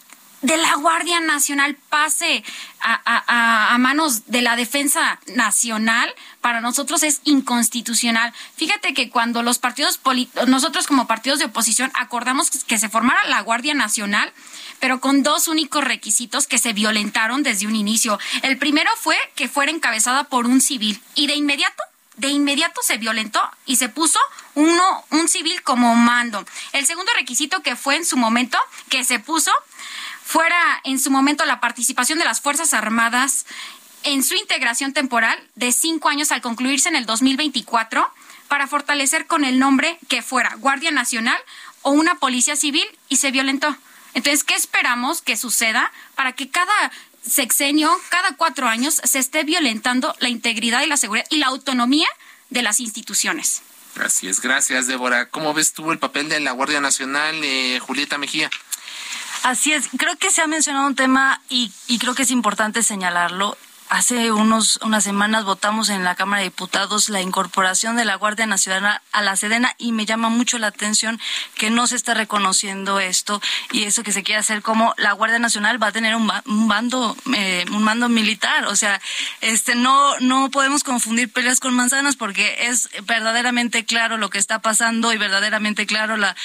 de la Guardia Nacional pase a, manos de la Defensa Nacional, para nosotros es inconstitucional. Fíjate que cuando los partidos, nosotros como partidos de oposición acordamos que se formara la Guardia Nacional, pero con dos únicos requisitos que se violentaron desde un inicio. El primero fue que fuera encabezada por un civil y de inmediato de inmediato se violentó y se puso uno, un civil como mando. El segundo requisito que fue en su momento que se puso fuera en su momento la participación de las Fuerzas Armadas en su integración temporal de cinco años al concluirse en el 2024 para fortalecer con el nombre que fuera Guardia Nacional o una Policía Civil y se violentó. Entonces, ¿qué esperamos que suceda para que cada sexenio, cada cuatro años, se esté violentando la integridad y la seguridad y la autonomía de las instituciones? Así es, gracias Débora. ¿Cómo ves tú el papel de la Guardia Nacional, eh, Julieta Mejía? Así es, creo que se ha mencionado un tema y, y creo que es importante señalarlo Hace unos, unas semanas votamos en la Cámara de Diputados la incorporación de la Guardia Nacional a la Sedena y me llama mucho la atención que no se está reconociendo esto y eso que se quiere hacer como la Guardia Nacional va a tener un, un bando eh, un mando militar, o sea, este no no podemos confundir peleas con manzanas porque es verdaderamente claro lo que está pasando y verdaderamente claro la,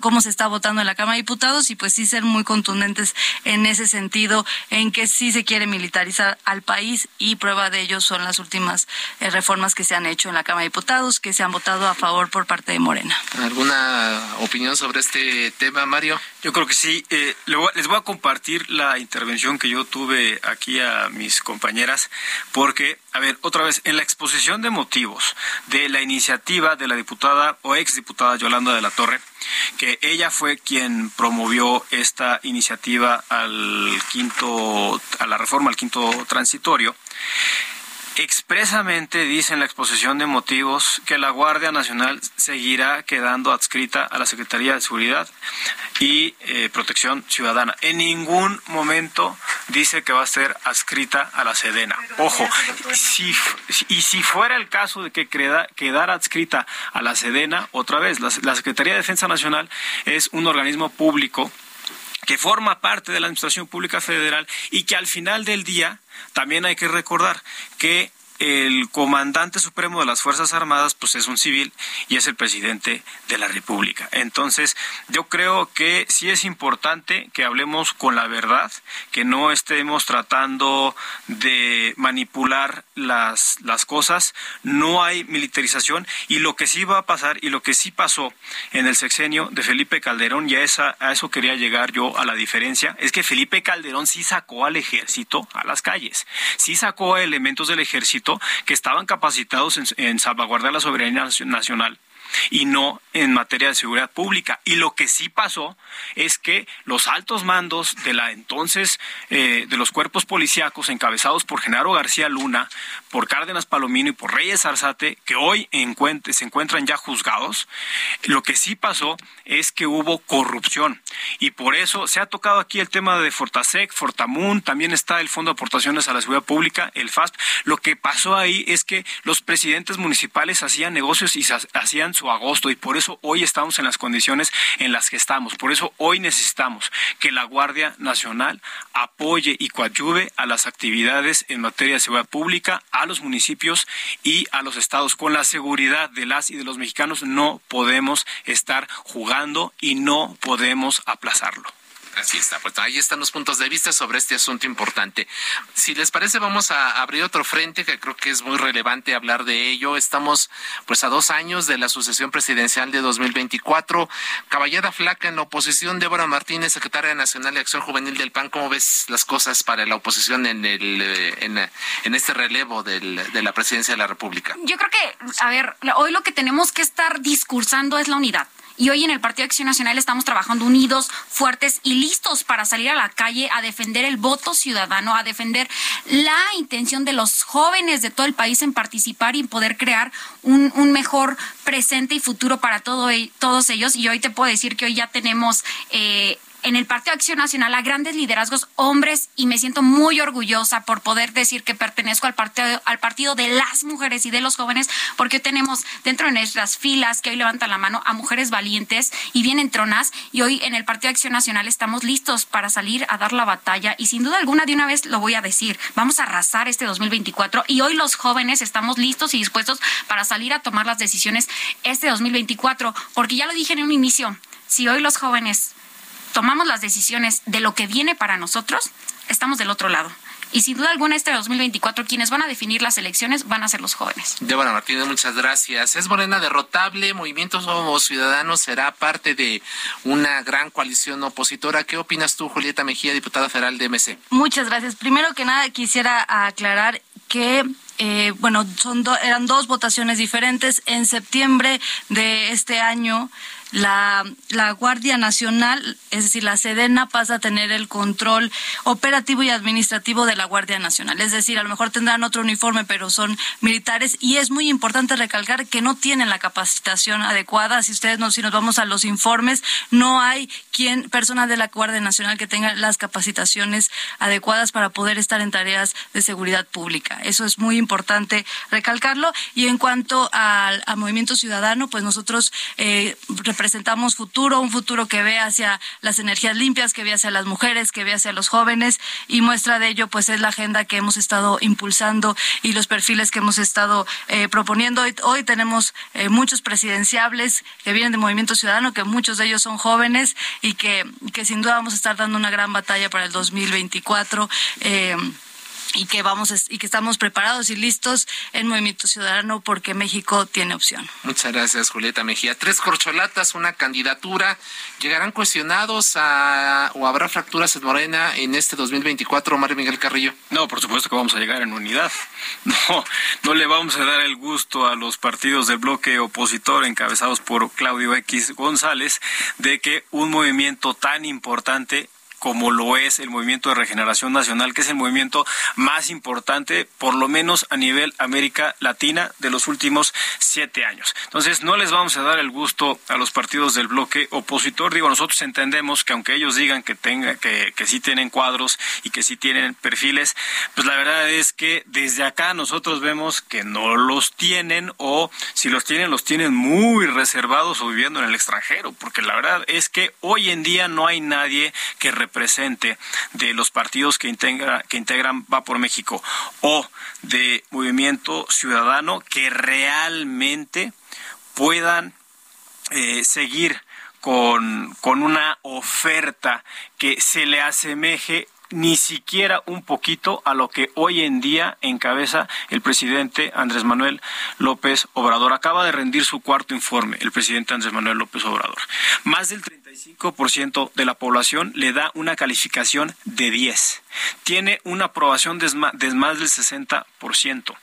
cómo se está votando en la Cámara de Diputados y pues sí ser muy contundentes en ese sentido en que sí se quiere militarizar al país y prueba de ello son las últimas eh, reformas que se han hecho en la Cámara de Diputados que se han votado a favor por parte de Morena. ¿Alguna opinión sobre este tema, Mario? Yo creo que sí. Eh, les voy a compartir la intervención que yo tuve aquí a mis compañeras porque, a ver, otra vez, en la exposición de motivos de la iniciativa de la diputada o exdiputada Yolanda de la Torre, que ella fue quien promovió esta iniciativa al quinto, a la reforma al quinto transitorio expresamente dice en la exposición de motivos que la Guardia Nacional seguirá quedando adscrita a la Secretaría de Seguridad y eh, Protección Ciudadana. En ningún momento dice que va a ser adscrita a la Sedena. Ojo, si, y si fuera el caso de que quedara adscrita a la Sedena, otra vez, la, la Secretaría de Defensa Nacional es un organismo público que forma parte de la Administración Pública Federal y que al final del día también hay que recordar que el comandante supremo de las Fuerzas Armadas pues es un civil y es el presidente de la República. Entonces, yo creo que sí es importante que hablemos con la verdad, que no estemos tratando de manipular las, las cosas. No hay militarización y lo que sí va a pasar y lo que sí pasó en el sexenio de Felipe Calderón, y a, esa, a eso quería llegar yo a la diferencia, es que Felipe Calderón sí sacó al ejército a las calles, sí sacó elementos del ejército que estaban capacitados en, salvaguardar la soberanía nacional y no en materia de seguridad pública. Y lo que sí pasó es que los altos mandos de la entonces eh, de los cuerpos policíacos encabezados por Genaro García Luna, por Cárdenas Palomino y por Reyes Arzate, que hoy se encuentran ya juzgados, lo que sí pasó es que hubo corrupción. Y por eso se ha tocado aquí el tema de Fortasec, Fortamun, también está el Fondo de Aportaciones a la Seguridad Pública, el FASP. Lo que pasó ahí es que los presidentes municipales hacían negocios y hacían agosto, y por eso hoy estamos en las condiciones en las que estamos. Por eso hoy necesitamos que la Guardia Nacional apoye y coadyuve a las actividades en materia de seguridad pública, a los municipios y a los estados. Con la seguridad de las y de los mexicanos no podemos estar jugando y no podemos aplazarlo. Así está, pues ahí están los puntos de vista sobre este asunto importante. Si les parece, vamos a abrir otro frente que creo que es muy relevante hablar de ello. Estamos pues a dos años de la sucesión presidencial de 2024. Caballada flaca en la oposición, Débora Martínez, secretaria nacional de Acción Juvenil del PAN. ¿Cómo ves las cosas para la oposición en, el, eh, en, este relevo de la presidencia de la República? Yo creo que, a ver, hoy lo que tenemos que estar discursando es la unidad. Y hoy en el Partido Acción Nacional estamos trabajando unidos, fuertes y listos para salir a la calle a defender el voto ciudadano, a defender la intención de los jóvenes de todo el país en participar y poder crear un, mejor presente y futuro para todo, todos ellos. Y hoy te puedo decir que hoy ya tenemos eh, en el Partido Acción Nacional a grandes liderazgos hombres y me siento muy orgullosa por poder decir que pertenezco al partido, al partido de las mujeres y de los jóvenes porque tenemos dentro de nuestras filas que hoy levantan la mano a mujeres valientes y bien entronas y hoy en el Partido Acción Nacional estamos listos para salir a dar la batalla y sin duda alguna de una vez lo voy a decir, vamos a arrasar este 2024 y hoy los jóvenes estamos listos y dispuestos para salir a tomar las decisiones este 2024 porque ya lo dije en un inicio, si hoy los jóvenes tomamos las decisiones de lo que viene para nosotros, estamos del otro lado. Y sin duda alguna, este 2024, quienes van a definir las elecciones van a ser los jóvenes. Débora Martínez, muchas gracias. Es Morena derrotable, Movimiento Somos Ciudadanos será parte de una gran coalición opositora. ¿Qué opinas tú, Julieta Mejía, diputada federal de MC? Muchas gracias. Primero que nada, quisiera aclarar que eh, bueno, son eran dos votaciones diferentes. En septiembre de este año la, la Guardia Nacional, es decir, la Sedena pasa a tener el control operativo y administrativo de la Guardia Nacional. Es decir, a lo mejor tendrán otro uniforme, pero son militares y es muy importante recalcar que no tienen la capacitación adecuada. Si ustedes no, si nos vamos a los informes, no hay quien, persona de la Guardia Nacional que tenga las capacitaciones adecuadas para poder estar en tareas de seguridad pública. Eso es muy importante recalcarlo. Y en cuanto al, Movimiento Ciudadano, pues nosotros eh, presentamos futuro, un futuro que ve hacia las energías limpias, que ve hacia las mujeres, que ve hacia los jóvenes y muestra de ello pues es la agenda que hemos estado impulsando y los perfiles que hemos estado eh, proponiendo. Hoy, tenemos eh, muchos presidenciables que vienen de Movimiento Ciudadano, que muchos de ellos son jóvenes y que, que sin duda vamos a estar dando una gran batalla para el 2024. Eh, y que vamos y que estamos preparados y listos en Movimiento Ciudadano porque México tiene opción. Muchas gracias, Julieta Mejía. Tres corcholatas, una candidatura. ¿Llegarán cuestionados a, o habrá fracturas en Morena en este 2024, Mario Miguel Carrillo? No, por supuesto que vamos a llegar en unidad. No, no le vamos a dar el gusto a los partidos del bloque opositor encabezados por Claudio X González de que un movimiento tan importante como lo es el Movimiento de Regeneración Nacional, que es el movimiento más importante, por lo menos a nivel América Latina, de los últimos siete años. Entonces, no les vamos a dar el gusto a los partidos del bloque opositor. Digo, nosotros entendemos que aunque ellos digan que, tenga, que, que sí tienen cuadros y que sí tienen perfiles, pues la verdad es que desde acá nosotros vemos que no los tienen o si los tienen, los tienen muy reservados o viviendo en el extranjero, porque la verdad es que hoy en día no hay nadie que presente de los partidos que, integra, que integran Va por México o de Movimiento Ciudadano que realmente puedan eh, seguir con, con una oferta que se le asemeje ni siquiera un poquito a lo que hoy en día encabeza el presidente Andrés Manuel López Obrador. Acaba de rendir su cuarto informe el presidente Andrés Manuel López Obrador. Más del 35% de la población le da una calificación de 10. Tiene una aprobación de más del 60%.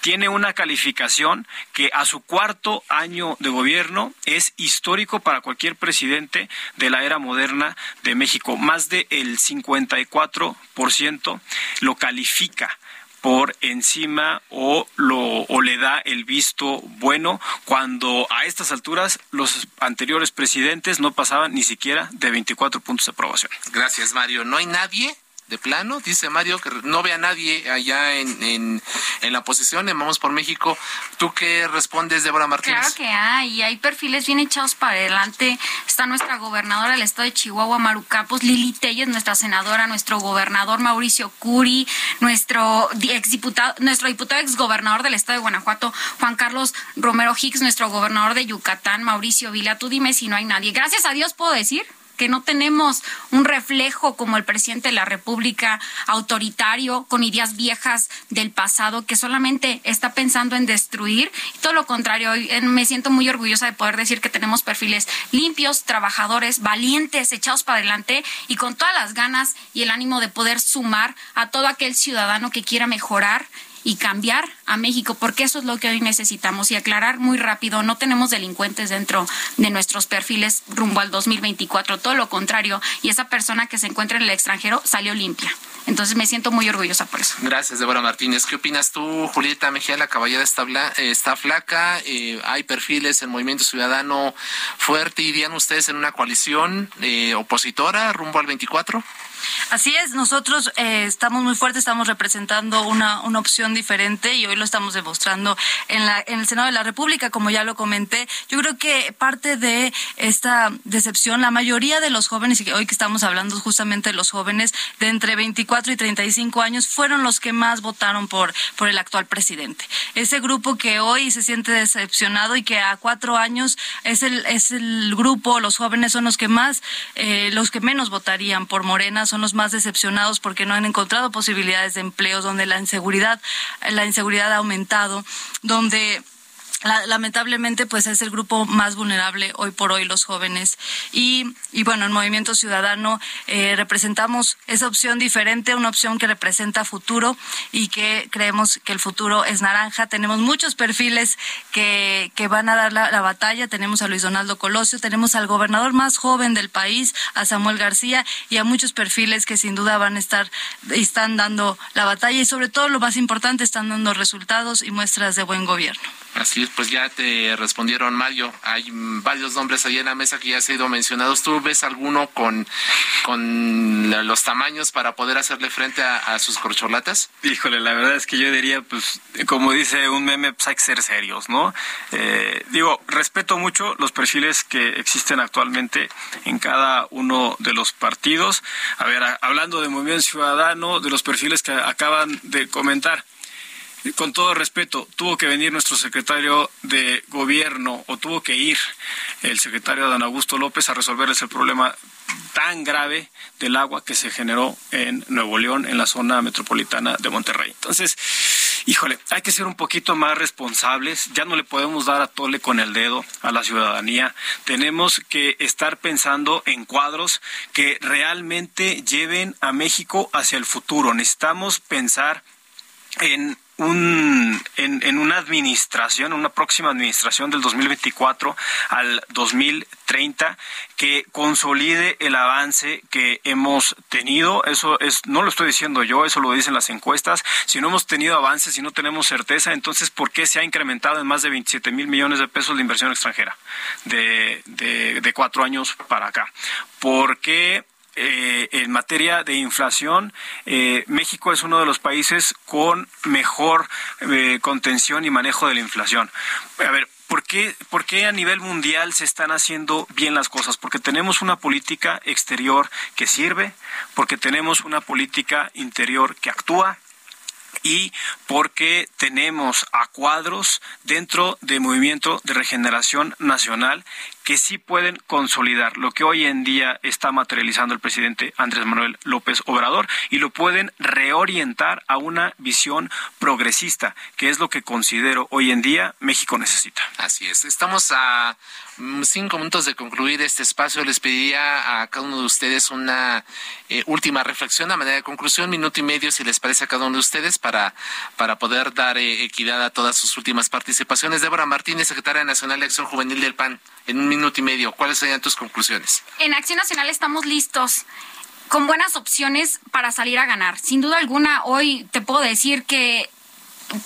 Tiene una calificación que a su cuarto año de gobierno es histórico para cualquier presidente de la era moderna de México. Más del 54% lo califica por encima o lo o le da el visto bueno cuando a estas alturas los anteriores presidentes no pasaban ni siquiera de 24 puntos de aprobación. Gracias, Mario. No hay nadie de plano, dice Mario, que no ve a nadie allá en, en, la oposición, en Vamos por México. ¿Tú qué respondes, Débora Martínez? Claro que hay, hay perfiles bien echados para adelante. Está nuestra gobernadora del estado de Chihuahua, Maru Campos, Lili Telles, nuestra senadora, nuestro gobernador Mauricio Curi, nuestro exdiputado, nuestro diputado exgobernador del estado de Guanajuato, Juan Carlos Romero Hicks, nuestro gobernador de Yucatán, Mauricio Vila. Tú dime si no hay nadie. Gracias a Dios puedo decir que no tenemos un reflejo como el presidente de la República autoritario con ideas viejas del pasado que solamente está pensando en destruir. Todo lo contrario, me siento muy orgullosa de poder decir que tenemos perfiles limpios, trabajadores, valientes, echados para adelante y con todas las ganas y el ánimo de poder sumar a todo aquel ciudadano que quiera mejorar y cambiar a México, porque eso es lo que hoy necesitamos. Y aclarar muy rápido, no tenemos delincuentes dentro de nuestros perfiles rumbo al 2024, todo lo contrario, y esa persona que se encuentra en el extranjero salió limpia. Entonces me siento muy orgullosa por eso. Gracias, Débora Martínez. ¿Qué opinas tú, Julieta Mejía? La caballera está, está flaca, eh, hay perfiles en Movimiento Ciudadano fuerte. ¿Irían ustedes en una coalición eh, opositora rumbo al 24? Así es, nosotros eh, estamos muy fuertes, estamos representando una, una opción diferente y hoy lo estamos demostrando en, la, en el Senado de la República, como ya lo comenté. Yo creo que parte de esta decepción, la mayoría de los jóvenes, y hoy que estamos hablando justamente de los jóvenes de entre 24 y 35 años, fueron los que más votaron por, por el actual presidente. Ese grupo que hoy se siente decepcionado y que a cuatro años es el, es el grupo, los jóvenes son los que más, eh, los que menos votarían por Morena, son los más decepcionados porque no han encontrado posibilidades de empleos, donde la inseguridad, la inseguridad ha aumentado, donde lamentablemente pues es el grupo más vulnerable hoy por hoy los jóvenes. Y, y bueno en Movimiento Ciudadano eh, representamos esa opción diferente una opción que representa futuro y que creemos que el futuro es naranja. Tenemos muchos perfiles que, que van a dar la, la batalla. Tenemos a Luis Donaldo Colosio tenemos al gobernador más joven del país a Samuel García y a muchos perfiles que sin duda van a estar están dando la batalla y sobre todo lo más importante están dando resultados y muestras de buen gobierno Así es, pues ya te respondieron Mario. Hay varios nombres ahí en la mesa que ya han sido mencionados. ¿Tú ves alguno con, con los tamaños para poder hacerle frente a, sus corcholatas? Híjole, la verdad es que yo diría, pues, como dice un meme, pues hay que ser serios, ¿no? Eh, digo, respeto mucho los perfiles que existen actualmente en cada uno de los partidos. A ver, hablando de Movimiento Ciudadano, de los perfiles que acaban de comentar con todo respeto, tuvo que venir nuestro secretario de gobierno o tuvo que ir el secretario don Augusto López a resolverles el problema tan grave del agua que se generó en Nuevo León, en la zona metropolitana de Monterrey. Entonces, híjole, hay que ser un poquito más responsables, ya no le podemos dar a tole con el dedo a la ciudadanía, tenemos que estar pensando en cuadros que realmente lleven a México hacia el futuro. Necesitamos pensar en un, en, una administración, una próxima administración del 2024 al 2030 que consolide el avance que hemos tenido. Eso es, no lo estoy diciendo yo, eso lo dicen las encuestas. Si no hemos tenido avances, si no tenemos certeza, entonces ¿por qué se ha incrementado en más de 27 mil millones de pesos de inversión extranjera de, de, de cuatro años para acá? ¿Por qué eh, en materia de inflación, eh, México es uno de los países con mejor eh, contención y manejo de la inflación. A ver, ¿Por qué, ¿Por qué, a nivel mundial se están haciendo bien las cosas? Porque tenemos una política exterior que sirve, porque tenemos una política interior que actúa y porque tenemos a cuadros dentro del movimiento de regeneración nacional que sí pueden consolidar lo que hoy en día está materializando el presidente Andrés Manuel López Obrador y lo pueden reorientar a una visión progresista, que es lo que considero hoy en día México necesita. Así es. Estamos a mm, cinco minutos de concluir este espacio. Les pediría a cada uno de ustedes una eh, última reflexión a manera de conclusión, minuto y medio, si les parece a cada uno de ustedes, para, para poder dar eh, equidad a todas sus últimas participaciones. Débora Martínez, secretaria nacional de Acción Juvenil del PAN en minuto y medio. ¿Cuáles serían tus conclusiones? En Acción Nacional estamos listos con buenas opciones para salir a ganar. Sin duda alguna, hoy te puedo decir que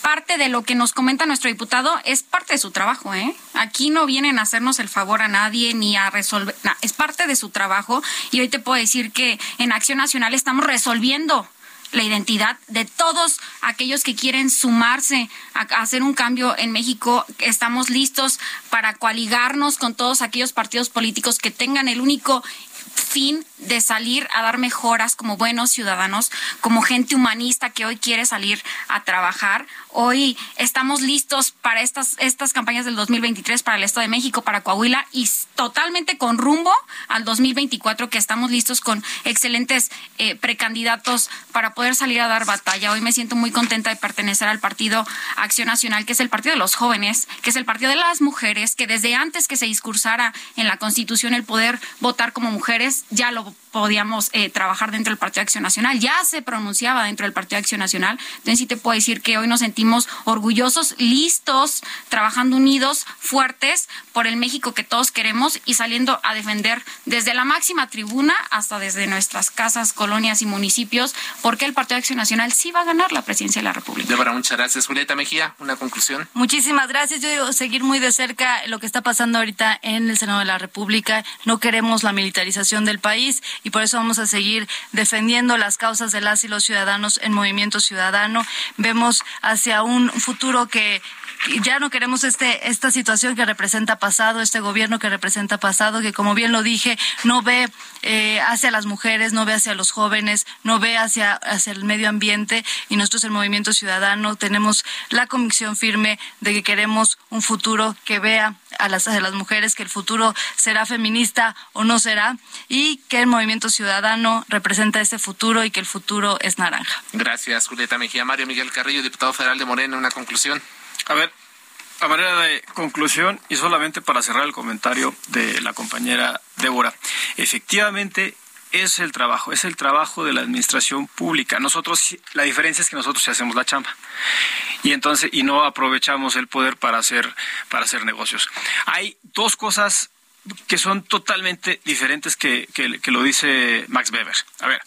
parte de lo que nos comenta nuestro diputado es parte de su trabajo, ¿eh? Aquí no vienen a hacernos el favor a nadie ni a resolver, es parte de su trabajo y hoy te puedo decir que en Acción Nacional estamos resolviendo la identidad de todos aquellos que quieren sumarse a, hacer un cambio en México. Estamos listos para coaligarnos con todos aquellos partidos políticos que tengan el único fin de salir a dar mejoras como buenos ciudadanos, como gente humanista que hoy quiere salir a trabajar. Hoy estamos listos para estas, estas campañas del 2023 para el Estado de México, para Coahuila y totalmente con rumbo al 2024 que estamos listos con excelentes eh, precandidatos para poder salir a dar batalla. Hoy me siento muy contenta de pertenecer al Partido Acción Nacional, que es el partido de los jóvenes, que es el partido de las mujeres, que desde antes que se discursara en la Constitución el poder votar como mujeres, ya lo podíamos eh, trabajar dentro del Partido Acción Nacional, ya se pronunciaba dentro del Partido Acción Nacional. Entonces sí te puedo decir que hoy nos sentimos orgullosos, listos, trabajando unidos, fuertes por el México que todos queremos y saliendo a defender desde la máxima tribuna hasta desde nuestras casas, colonias y municipios, porque el Partido Acción Nacional sí va a ganar la presidencia de la República. Débora, muchas gracias. Julieta Mejía, una conclusión. Muchísimas gracias. Yo digo seguir muy de cerca lo que está pasando ahorita en el Senado de la República. No queremos la militarización del país y por eso vamos a seguir defendiendo las causas de las y los ciudadanos en Movimiento Ciudadano. Vemos hacia un futuro que ya no queremos este esta situación que representa pasado, este gobierno que representa pasado, que como bien lo dije, no ve eh, hacia las mujeres, no ve hacia los jóvenes, no ve hacia, hacia el medio ambiente y nosotros el Movimiento Ciudadano tenemos la convicción firme de que queremos un futuro que vea a las, a las mujeres, que el futuro será feminista o no será y que el Movimiento Ciudadano representa ese futuro y que el futuro es naranja. Gracias, Julieta Mejía. Mario Miguel Carrillo, diputado federal de Morena, una conclusión. A ver, a manera de conclusión y solamente para cerrar el comentario de la compañera Débora, efectivamente es el trabajo, es el trabajo de la administración pública. Nosotros, la diferencia es que nosotros hacemos la chamba y entonces y no aprovechamos el poder para hacer para hacer negocios. Hay dos cosas que son totalmente diferentes que, que, que lo dice Max Weber. A ver,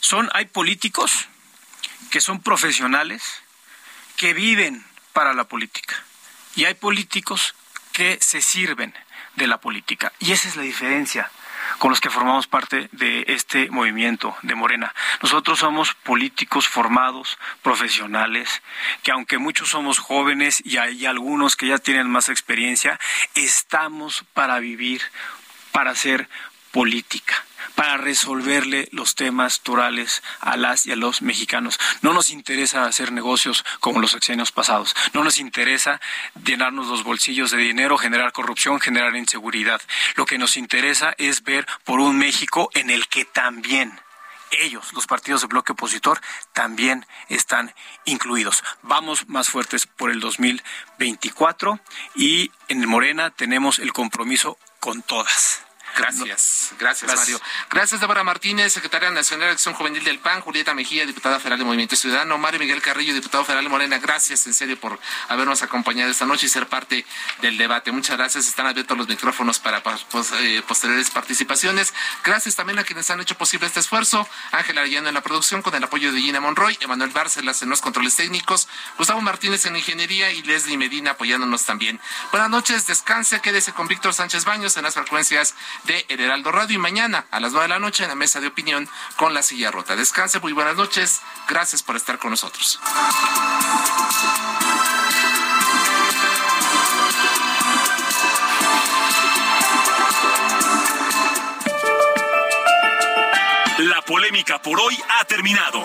son hay políticos que son profesionales que viven para la política. Y hay políticos que se sirven de la política. Y esa es la diferencia con los que formamos parte de este movimiento de Morena. Nosotros somos políticos formados, profesionales, que aunque muchos somos jóvenes y hay algunos que ya tienen más experiencia, estamos para vivir, para hacer política para resolverle los temas torales a las y a los mexicanos. No nos interesa hacer negocios como los sexenios pasados. No nos interesa llenarnos los bolsillos de dinero, generar corrupción, generar inseguridad. Lo que nos interesa es ver por un México en el que también ellos, los partidos de bloque opositor, también están incluidos. Vamos más fuertes por el 2024 y en Morena tenemos el compromiso con todas. Gracias, gracias, Mario. Gracias, Débora Martínez, secretaria nacional de Acción Juvenil del PAN, Julieta Mejía, diputada federal de Movimiento Ciudadano, Mario Miguel Carrillo, diputado federal de Morena. Gracias, en serio, por habernos acompañado esta noche y ser parte del debate. Muchas gracias. Están abiertos los micrófonos para eh, posteriores participaciones. Gracias también a quienes han hecho posible este esfuerzo. Ángela Arellano en la producción, con el apoyo de Gina Monroy, Emanuel Bárcelas en los controles técnicos, Gustavo Martínez en Ingeniería y Leslie Medina apoyándonos también. Buenas noches, descanse, quédese con Víctor Sánchez Baños en las frecuencias de El Heraldo Radio y mañana a las nueve de la noche en la mesa de opinión con la silla rota. Descanse, muy buenas noches. Gracias por estar con nosotros. La polémica por hoy ha terminado.